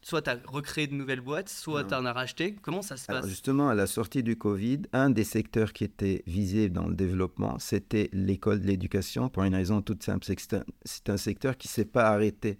soit tu as recréé de nouvelles boîtes, soit tu en as racheté. Comment ça se passe? Justement, à la sortie du Covid, un des secteurs qui était visé dans le développement, c'était l'école de l'éducation, pour une raison toute simple, c'est un secteur qui ne s'est pas arrêté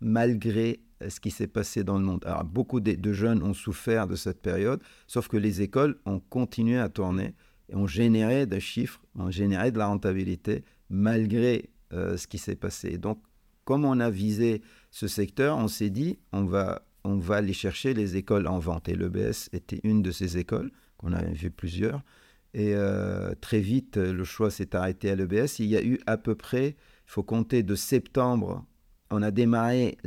malgré ce qui s'est passé dans le monde. Alors, beaucoup de, de jeunes ont souffert de cette période, sauf que les écoles ont continué à tourner on générait des chiffres, on générait de la rentabilité malgré euh, ce qui s'est passé. Donc, comme on a visé ce secteur, on s'est dit, on va, on va aller chercher les écoles en vente. Et l'EBS était une de ces écoles, qu'on a vu plusieurs. Et euh, très vite, le choix s'est arrêté à l'EBS. Il y a eu à peu près, il faut compter de septembre, on a démarré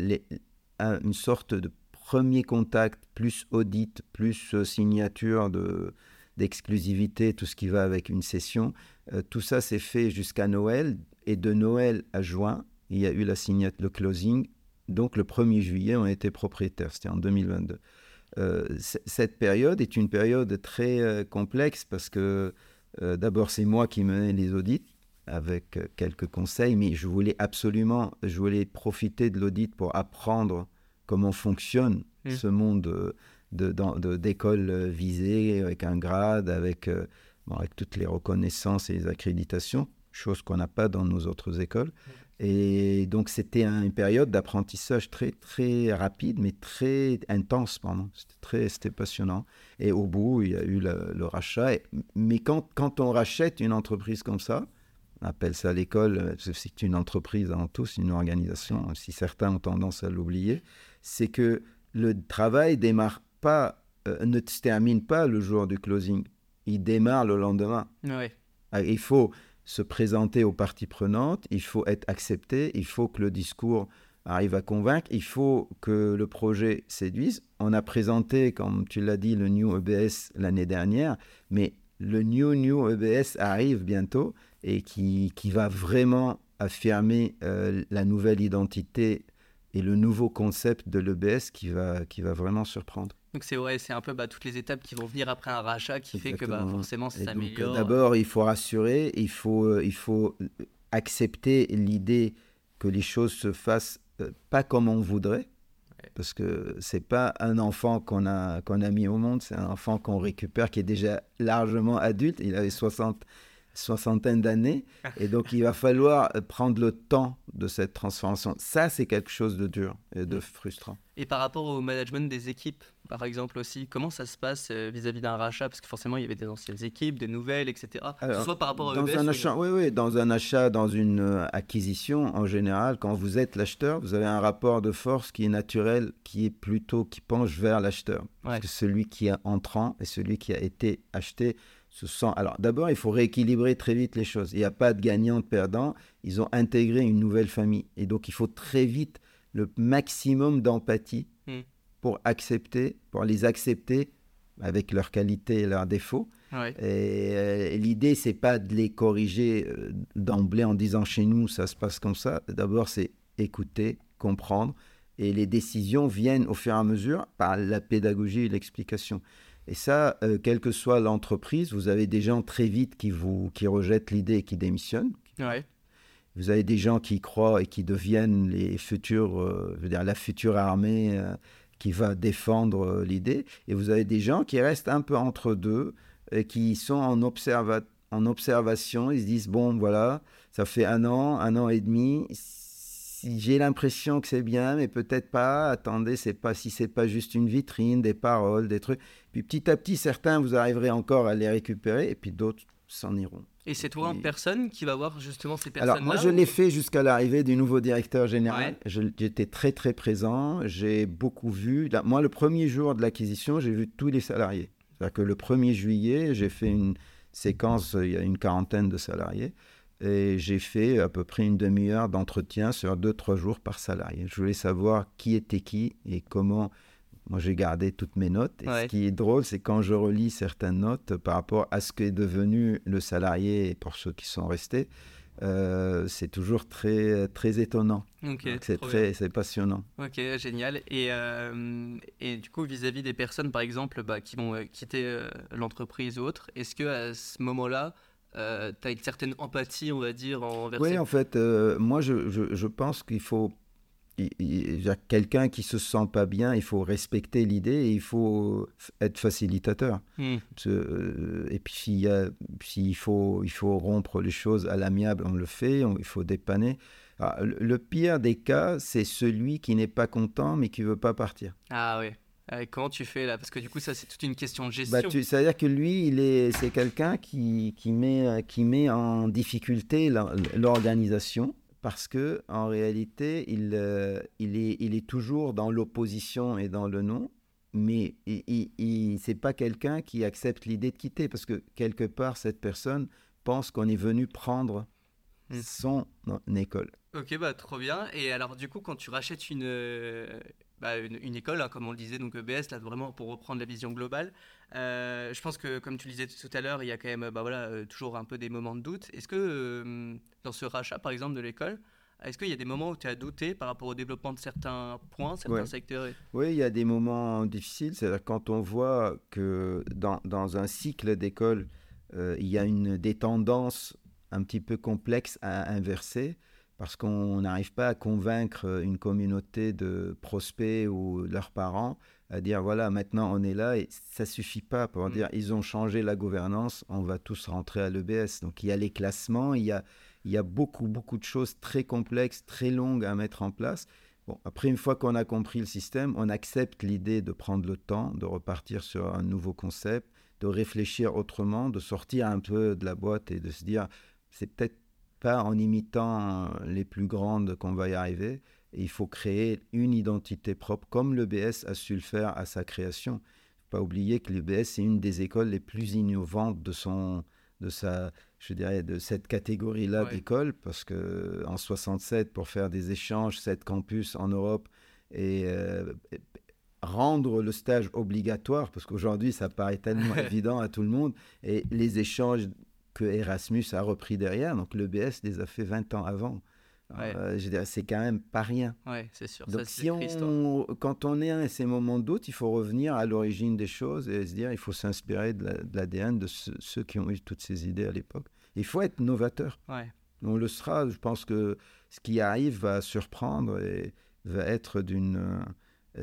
une sorte de premier contact, plus audit, plus euh, signature de, d'exclusivité, tout ce qui va avec une session. Euh, tout ça s'est fait jusqu'à Noël. Et de Noël à juin, il y a eu la signature, le closing. Donc le 1er juillet, on était propriétaire. C'était en 2022. Euh, cette période est une période très euh, complexe parce que d'abord, c'est moi qui menais les audits avec quelques conseils, mais je voulais absolument, je voulais profiter de l'audit pour apprendre comment fonctionne mmh. ce monde d'écoles de, euh, visées, avec un grade, avec, euh, avec toutes les reconnaissances et les accréditations, chose qu'on n'a pas dans nos autres écoles. Et donc, c'était une période d'apprentissage très, très rapide, mais très intense pendant. C'était passionnant. Et au bout, il y a eu le, rachat. mais quand, quand on rachète une entreprise comme ça, on appelle ça l'école, c'est une entreprise en tout, c'est une organisation, si certains ont tendance à l'oublier, c'est que le travail démarre pas, euh, ne se termine pas le jour du closing. Il démarre le lendemain. Ah, il faut se présenter aux parties prenantes, il faut être accepté, il faut que le discours arrive à convaincre, il faut que le projet séduise. On a présenté, comme tu l'as dit, le New EBS l'année dernière, mais le New New EBS arrive bientôt et qui, qui va vraiment affirmer euh, la nouvelle identité et le nouveau concept de l'EBS qui va, qui va vraiment surprendre. Donc c'est ouais, c'est un peu bah, toutes les étapes qui vont venir après un rachat qui fait que bah, forcément ça s'améliore. D'abord, il faut rassurer, il faut, euh, il faut accepter l'idée que les choses se fassent euh, pas comme on voudrait. Parce que c'est pas un enfant qu'on a, qu'on a mis au monde, c'est un enfant qu'on récupère qui est déjà largement adulte. Il avait 60, soixantaine d'années. Et donc, il va falloir prendre le temps de cette transformation. Ça, c'est quelque chose de dur et de frustrant. Et par rapport au management des équipes, par exemple aussi. Comment ça se passe euh, vis-à-vis d'un rachat? Parce que forcément, il y avait des anciennes équipes, des nouvelles, etc. soit par rapport à dans un achat, oui, oui, dans un achat, dans une euh, acquisition, en général, quand vous êtes l'acheteur, vous avez un rapport de force qui est naturel, qui est plutôt qui penche vers l'acheteur. Parce que celui qui est entrant et celui qui a été acheté se. Alors, d'abord, il faut rééquilibrer très vite les choses. Il n'y a pas de gagnant, de perdant. Ils ont intégré une nouvelle famille. Et donc, il faut très vite le maximum d'empathie hmm. pour accepter, pour les accepter avec leurs qualités et leurs défauts. Et, euh, l'idée, c'est pas de les corriger euh, d'emblée en disant chez nous, ça se passe comme ça. D'abord, c'est écouter, comprendre. Et les décisions viennent au fur et à mesure par la pédagogie et l'explication. Et ça, euh, quelle que soit l'entreprise, vous avez des gens très vite qui, vous, qui rejettent l'idée et qui démissionnent. Vous avez des gens qui croient et qui deviennent les futurs, euh, je veux dire, la future armée euh, qui va défendre l'idée. Et vous avez des gens qui restent un peu entre deux et qui sont en, en observation. Ils se disent, bon, voilà, ça fait un an, un an et demi j'ai l'impression que c'est bien, mais peut-être pas. Attendez, c'est pas si c'est pas juste une vitrine, des paroles, des trucs. Puis petit à petit, certains vous arriverez encore à les récupérer, et puis d'autres s'en iront. Et c'est toi en personne qui va voir justement ces personnes-là Alors moi, je l'ai fait jusqu'à l'arrivée du nouveau directeur général. J'étais très très présent. J'ai beaucoup vu. moi, le premier jour de l'acquisition, j'ai vu tous les salariés. C'est-à-dire que le 1er juillet, j'ai fait une séquence. Il y a une quarantaine de salariés. Et j'ai fait à peu près une demi-heure d'entretien sur deux, trois jours par salarié. Je voulais savoir qui était qui et comment. Moi, j'ai gardé toutes mes notes. Et ce qui est drôle, c'est quand je relis certaines notes par rapport à ce qu'est devenu le salarié pour ceux qui sont restés, euh, c'est toujours très, très étonnant. c'est très, c'est passionnant. Ok, génial. Et, euh, et du coup, vis-à-vis des personnes, par exemple, bah, qui vont euh, quitter l'entreprise ou autre, est-ce que à ce moment-là, euh, tu as une certaine empathie, on va dire, envers Oui, en fait, euh, moi, je, je, pense qu'il faut. Il, y a quelqu'un qui se sent pas bien, il faut respecter l'idée et il faut être facilitateur. Hmm. Euh, et puis s'il faut, il faut rompre les choses à l'amiable, on le fait, il faut dépanner. Ah, le pire des cas, c'est celui qui n'est pas content mais qui veut pas partir. Ah oui. Euh, comment tu fais là? Parce que du coup, ça, c'est toute une question de gestion. Bah, C'est-à-dire que lui, il est, c'est quelqu'un qui, qui, met, qui met en difficulté l'organisation parce que en réalité, il, euh, il, est, il est toujours dans l'opposition et dans le non. Mais il, il, c'est pas quelqu'un qui accepte l'idée de quitter parce que quelque part, cette personne pense qu'on est venu prendre hmm. son école. Ok, bah trop bien. Et alors, du coup, quand tu rachètes une, bah, une, école, hein, comme on le disait, donc EBS, là, vraiment pour reprendre la vision globale. Euh, je pense que, comme tu le disais tout à l'heure, il y a quand même bah, voilà, euh, toujours un peu des moments de doute. Est-ce que euh, dans ce rachat, par exemple, de l'école, est-ce qu'il y a des moments où tu as douté par rapport au développement de certains points, certains secteurs Oui, il y a des moments difficiles. C'est-à-dire quand on voit que dans, dans un cycle d'école, il y a une, des tendances un petit peu complexes à inverser parce qu'on n'arrive pas à convaincre une communauté de prospects ou leurs parents à dire voilà maintenant on est là et ça suffit pas pour mm. dire ils ont changé la gouvernance on va tous rentrer à l'EBS donc il y a les classements il y a il y a beaucoup beaucoup de choses très complexes très longues à mettre en place bon après une fois qu'on a compris le système on accepte l'idée de prendre le temps de repartir sur un nouveau concept de réfléchir autrement de sortir un peu de la boîte et de se dire c'est peut-être pas en imitant les plus grandes qu'on va y arriver. il faut créer une identité propre, comme l'EBS a su le faire à sa création. Faut pas oublier que l'EBS est une des écoles les plus innovantes de son, de sa, je dirais, de cette catégorie-là d'école, parce que en 67, pour faire des échanges, sept campus en Europe et euh, rendre le stage obligatoire, parce qu'aujourd'hui ça paraît tellement (laughs) évident à tout le monde, et les échanges que Erasmus a repris derrière. Donc le BS les a fait 20 ans avant. Euh, c'est quand même pas rien. Ouais, c'est sûr. Donc si on, quand on est à ces moments de doute, il faut revenir à l'origine des choses et se dire il faut s'inspirer de l'ADN de, ceux qui ont eu toutes ces idées à l'époque. Il faut être novateur. Ouais. On le sera. Je pense que ce qui arrive va surprendre et va être d'une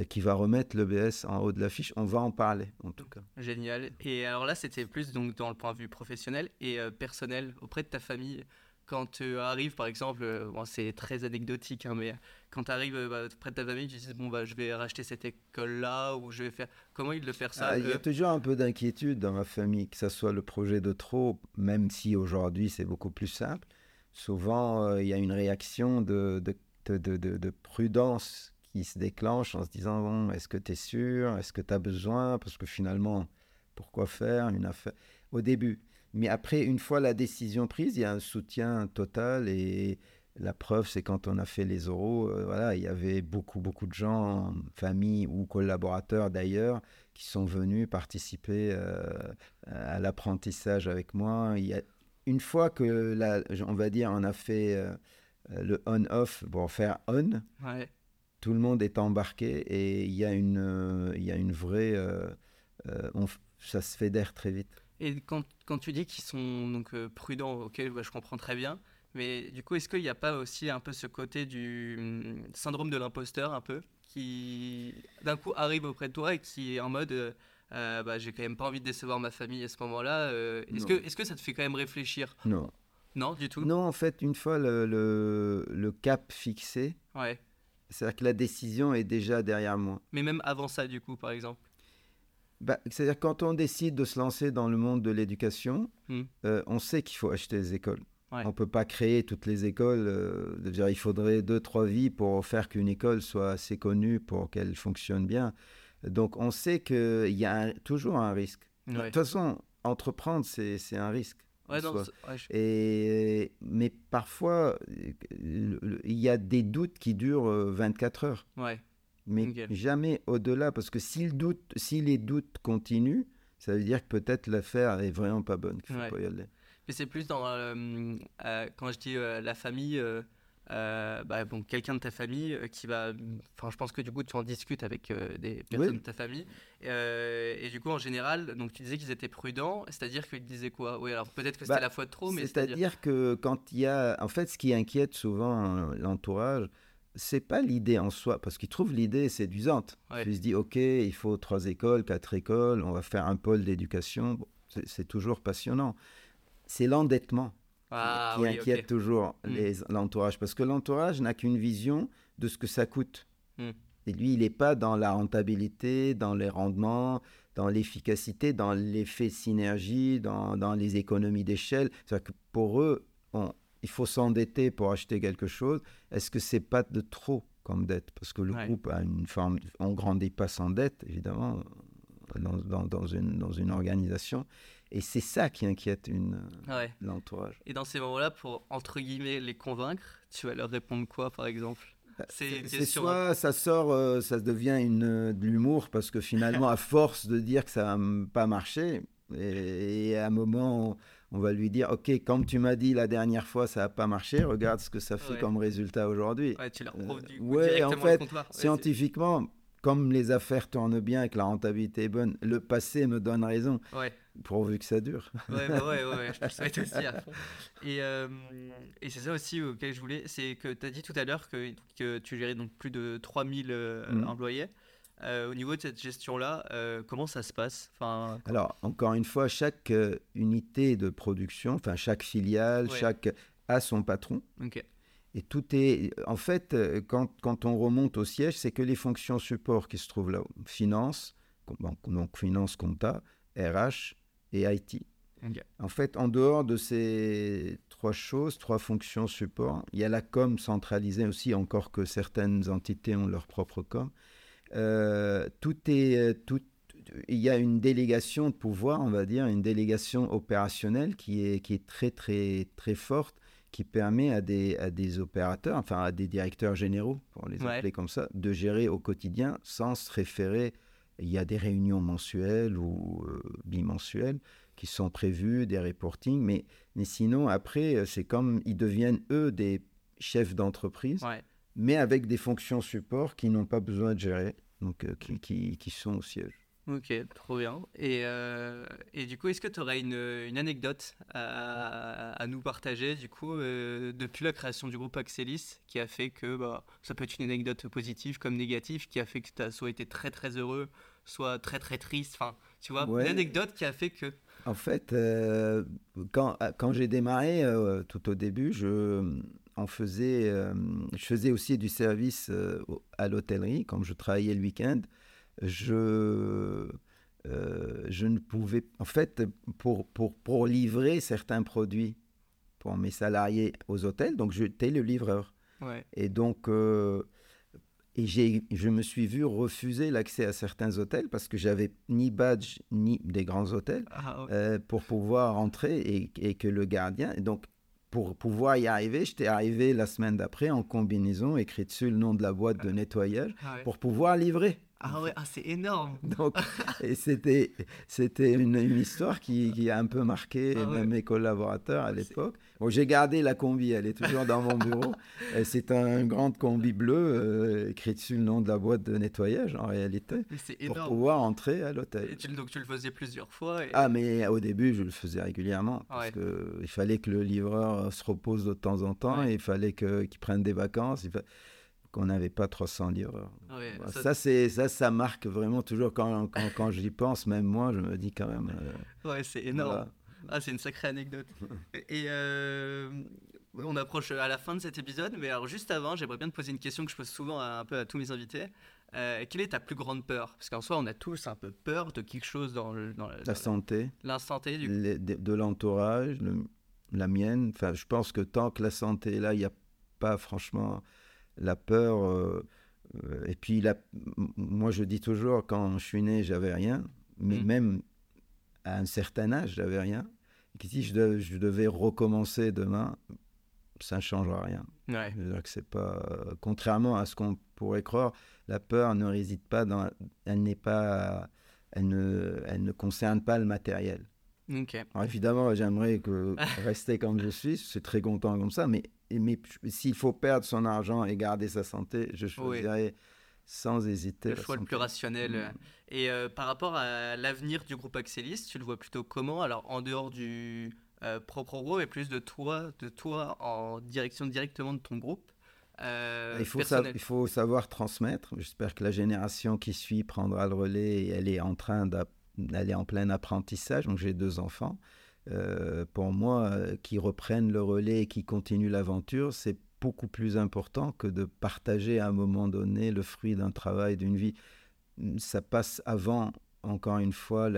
qui va remettre l'EBS en haut de l'affiche. On va en parler, en tout cas. Génial. Et alors là, c'était plus donc dans le point de vue professionnel et euh, personnel auprès de ta famille. quand tu arrives, par exemple, euh, bon, c'est très anecdotique, hein, mais quand tu arrives euh, bah, près de ta famille, tu dis bon bah je vais racheter cette école-là ou je vais faire. Comment ils le font ça Ah, Il y a toujours un peu d'inquiétude dans ma famille, que ce soit le projet de trop, même si aujourd'hui c'est beaucoup plus simple. Souvent, euh, il y a une réaction de- de- de prudence qui se déclenche en se disant bon, est-ce que tu es sûr? Est-ce que tu as besoin? Parce que finalement, pourquoi faire une affaire? Au début. Mais après, une fois la décision prise, il y a un soutien total et la preuve, c'est quand on a fait les oraux, euh, voilà, il y avait beaucoup, beaucoup de gens, famille ou collaborateurs d'ailleurs, qui sont venus participer euh, à l'apprentissage avec moi. Il y a, une fois que, la, on va dire, on a fait euh, le on-off pour faire on. Tout le monde est embarqué et il y a une, euh, il y a une vraie... euh, euh, on ça se fédère très vite. Et quand, quand tu dis qu'ils sont donc prudents, ok, bah, je comprends très bien. Mais du coup, est-ce qu'il n'y a pas aussi un peu ce côté du hum, syndrome de l'imposteur, un peu, qui d'un coup arrive auprès de toi et qui est en mode, euh, bah, j'ai quand même pas envie de décevoir ma famille à ce moment-là. est-ce que, est-ce que ça te fait quand même réfléchir? Non. Non, du tout? Non, en fait, une fois le, le, le cap fixé, Ouais. C'est-à-dire que la décision est déjà derrière moi. Mais même avant ça, du coup, par exemple. Bah, c'est-à-dire quand on décide de se lancer dans le monde de l'éducation, Hmm. euh, on sait qu'il faut acheter des écoles. Ouais. On ne peut pas créer toutes les écoles. euh, dire, il faudrait deux, trois vies pour faire qu'une école soit assez connue pour qu'elle fonctionne bien. Donc on sait qu'il y a un- toujours un risque. De toute façon, entreprendre, c'est un risque. En Ouais, non, soi. c'est- ouais, je- Et, mais parfois, euh, il y a des doutes qui durent euh, 24 heures, ouais. mais jamais au-delà, parce que si, le doute, si les doutes continuent, ça veut dire que peut-être l'affaire est vraiment pas bonne, qu'il ne faut Ouais. pas y aller. Mais c'est plus dans. euh, euh, quand je dis euh, la famille, euh, bah, bon, quelqu'un de ta famille euh, qui va. Enfin, je pense que du coup, tu en discutes avec euh, des personnes Oui. de ta famille. Euh, et du coup, en général, donc tu disais qu'ils étaient prudents, c'est-à-dire qu'ils disaient quoi? Oui, alors peut-être que c'était Bah, la fois de trop, mais c'est-à-dire. Que quand il y a... En fait, ce qui inquiète souvent euh, l'entourage, c'est pas l'idée en soi, parce qu'ils trouvent l'idée séduisante. Ouais. Ils se disent, OK, il faut trois écoles, quatre écoles, on va faire un pôle d'éducation. Bon, c'est toujours passionnant. C'est l'endettement Ah, qui oui, inquiète toujours Mm. les- l'entourage, parce que l'entourage n'a qu'une vision de ce que ça coûte. Mm. Et lui, il n'est pas dans la rentabilité, dans les rendements, dans l'efficacité, dans l'effet synergie, dans, dans les économies d'échelle. C'est-à-dire que pour eux, on- il faut s'endetter pour acheter quelque chose. Est-ce que c'est pas de trop comme dette? Parce que le Ouais. groupe a une forme... On grandit pas sans dette, évidemment, dans, dans- dans une, dans une organisation. Et c'est ça qui inquiète une- Ouais. l'entourage. Et dans ces moments-là, pour entre guillemets les convaincre, tu vas leur répondre quoi, par exemple? C'est C'est soit ça sort, euh, ça devient une, euh, de l'humour parce que finalement, (laughs) à force de dire que ça m- pas marcher, et, et à un moment, on, on va lui dire Ok, comme tu m'as dit la dernière fois, ça n'a pas marché, regarde ce que ça fait Ouais. comme résultat aujourd'hui. Ouais, tu leur Euh, prouves du coup ouais, directement en fait, Scientifiquement, comme les affaires tournent bien et que la rentabilité est bonne, le passé me donne raison, Ouais. pourvu que ça dure. Ouais, bah ouais, ouais, ouais, je te le souhaite (laughs) aussi à fond. Et, euh, et c'est ça aussi auquel je voulais, c'est que tu as dit tout à l'heure que, que tu gérais donc plus de 3000 euh, Mhm. employés. Euh, au niveau de cette gestion-là, euh, comment ça se passe? Enfin, Alors, encore une fois, chaque unité de production, enfin chaque filiale, Ouais. chaque a son patron. Ok. Et tout est. En fait, euh, quand, quand on remonte au siège, c'est que les fonctions support qui se trouvent là-haut. Finance, donc, finance, compta, RH et IT. En fait, en dehors de ces trois choses, trois fonctions support, il y a la com centralisée aussi, encore que certaines entités ont leur propre com. Euh, tout est. euh, Tout, il y a une délégation de pouvoir, on va dire, une délégation opérationnelle qui est, qui est très, très, très forte, qui permet à des, à des opérateurs, enfin à des directeurs généraux, pour les Ouais. appeler comme ça, de gérer au quotidien sans se référer. Il y a des réunions mensuelles ou euh, bimensuelles qui sont prévues, des reportings, mais, mais sinon, après, euh, c'est comme ils deviennent, eux, des chefs d'entreprise, Ouais. mais avec des fonctions support qui n'ont pas besoin de gérer, donc euh, qui, qui, qui sont au siège. Ok, trop bien. Et, euh, et du coup, est-ce que tu aurais une, une anecdote à, à nous partager, du coup, euh, depuis la création du groupe Axelis, qui a fait que, bah, ça peut être une anecdote positive comme négative, qui a fait que tu as soit été très très heureux, soit très très triste, enfin, tu vois, Ouais. une anecdote qui a fait que... En fait, euh, quand, quand j'ai démarré, tout au début, je, on faisait, je faisais aussi du service à l'hôtellerie. Quand je travaillais le week-end, je, je ne pouvais... En fait, pour, pour, pour livrer certains produits pour mes salariés aux hôtels, donc j'étais le livreur. Et donc, et je me suis vu refuser l'accès à certains hôtels parce que j'avais ni badge ni des grands hôtels ah, euh, pour pouvoir entrer et, et, que le gardien. Et donc, pour pouvoir y arriver, j'étais arrivé la semaine d'après en combinaison, écrit dessus le nom de la boîte de nettoyage, ah pour pouvoir livrer. Ah ouais, ah, c'est énorme. (laughs) Donc, et c'était, c'était une, une, histoire qui, qui, a un peu marqué ah même mes collaborateurs à l'époque. Bon, j'ai gardé la combi, elle est toujours dans mon bureau. (laughs) c'est un grand combi bleu, euh, écrit dessus le nom de la boîte de nettoyage en réalité, pour pouvoir entrer à l'hôtel. donc tu le faisais plusieurs fois Ah, mais au début, je le faisais régulièrement, parce qu'il fallait que le livreur se repose de temps en temps, et il fallait qu'il prenne des vacances. Il qu'on n'avait pas 300 livreurs. Ah ça, c'est, ça, ça marque vraiment toujours quand, quand, quand j'y pense, même moi, je me dis quand même. Euh, ouais, c'est énorme. Ah, c'est une sacrée anecdote. (laughs) Et euh, on approche à la fin de cet épisode, mais alors juste avant, j'aimerais bien te poser une question que je pose souvent à, un peu à tous mes invités. Euh, quelle est ta plus grande peur? Parce qu'en soi, on a tous un peu peur de quelque chose dans, le, dans la santé. L'instant T, du de, de l'entourage, la mienne. Enfin, je pense que tant que la santé est là, il n'y a pas franchement la peur. Euh, euh, et puis, la, moi, je dis toujours, quand je suis né, j'avais rien. Mais mm. même à un certain âge, j'avais rien. Et si je, je, devais recommencer demain, ça ne changera rien. c'est pas, contrairement à ce qu'on pourrait croire, la peur ne réside pas dans, elle n'est pas, elle ne, elle ne concerne pas le matériel. Alors évidemment, j'aimerais que (laughs) rester comme je suis, je suis très content comme ça, mais mais s'il faut perdre son argent et garder sa santé, je choisirais sans hésiter. Le choix le plus rationnel. Mm. Et euh, par rapport à l'avenir du groupe Axelis, tu le vois plutôt comment? Alors en dehors du euh, propre groupe et plus de toi, de toi en direction directement de ton groupe. Euh, il, faut il faut savoir transmettre. J'espère que la génération qui suit prendra le relais et elle est en train d'aller en plein apprentissage. Donc j'ai deux enfants. Euh, pour moi, euh, qui reprennent le relais et qui continuent l'aventure, c'est beaucoup plus important que de partager à un moment donné le fruit d'un travail, d'une vie. Ça passe avant, encore une fois,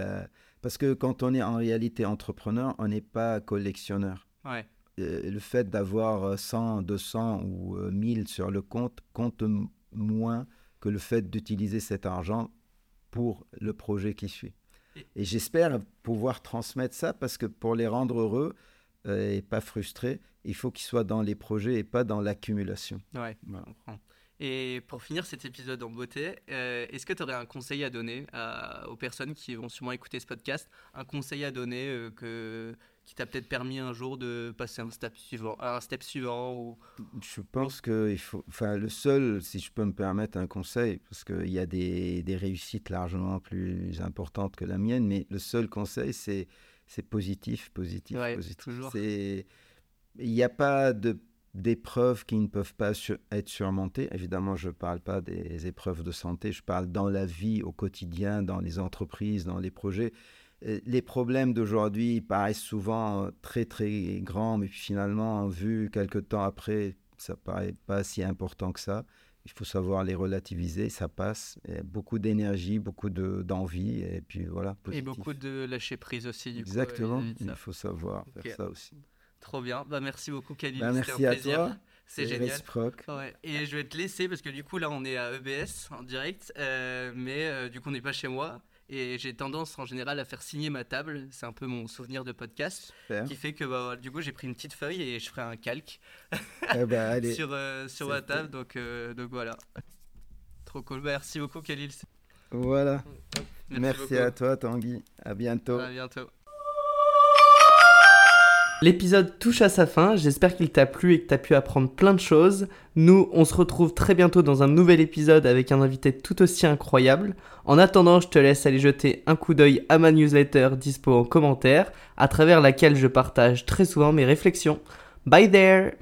parce que quand on est en réalité entrepreneur, on n'est pas collectionneur. Ouais. Euh, le fait d'avoir 100, 200 ou 1000 sur le compte compte moins que le fait d'utiliser cet argent pour le projet qui suit. Et j'espère pouvoir transmettre ça parce que pour les rendre heureux euh, et pas frustrés, il faut qu'ils soient dans les projets et pas dans l'accumulation. Ouais, Et pour finir cet épisode en beauté, euh, est-ce que tu aurais un conseil à donner aux personnes qui vont sûrement écouter ce podcast? Un conseil à donner euh, que, qui t'a peut-être permis un jour de passer un step suivant, un step suivant ou... Je pense que il faut, enfin, le seul, si je peux me permettre un conseil, parce qu'il y a des, des, réussites largement plus importantes que la mienne, mais le seul conseil, c'est c'est positif, positif, positif. Toujours. Il n'y a pas de d'épreuves qui ne peuvent pas être surmontées. Évidemment, je ne parle pas des épreuves de santé, je parle dans la vie au quotidien, dans les entreprises, dans les projets. Les problèmes d'aujourd'hui paraissent souvent euh, très très grands, mais finalement, vu quelques temps après, ça paraît pas si important que ça. Il faut savoir les relativiser, ça passe. beaucoup d'énergie, beaucoup d'envie, et puis voilà. Et beaucoup de lâcher prise aussi, du Exactement, il faut savoir faire ça aussi. Trop bien, bah, merci beaucoup Khalil, bah, merci un plaisir. à toi. C'est génial. Et je vais te laisser parce que du coup là on est à EBS en direct, euh, mais du coup on n'est pas chez moi. Et j'ai tendance en général à faire signer ma table. C'est un peu mon souvenir de podcast. Qui fait que bah, du coup, j'ai pris une petite feuille et je ferai un calque eh ben, (laughs) sur, euh, sur ma table. Donc, euh, donc voilà. Trop cool. Bah, merci beaucoup, Khalil. Voilà. Merci, Merci à toi, Tanguy. À bientôt. À bientôt. L'épisode touche à sa fin, j'espère qu'il t'a plu et que tu as pu apprendre plein de choses. Nous, on se retrouve très bientôt dans un nouvel épisode avec un invité tout aussi incroyable. En attendant, je te laisse aller jeter un coup d'œil à ma newsletter dispo en commentaire, à travers laquelle je partage très souvent mes réflexions. Bye there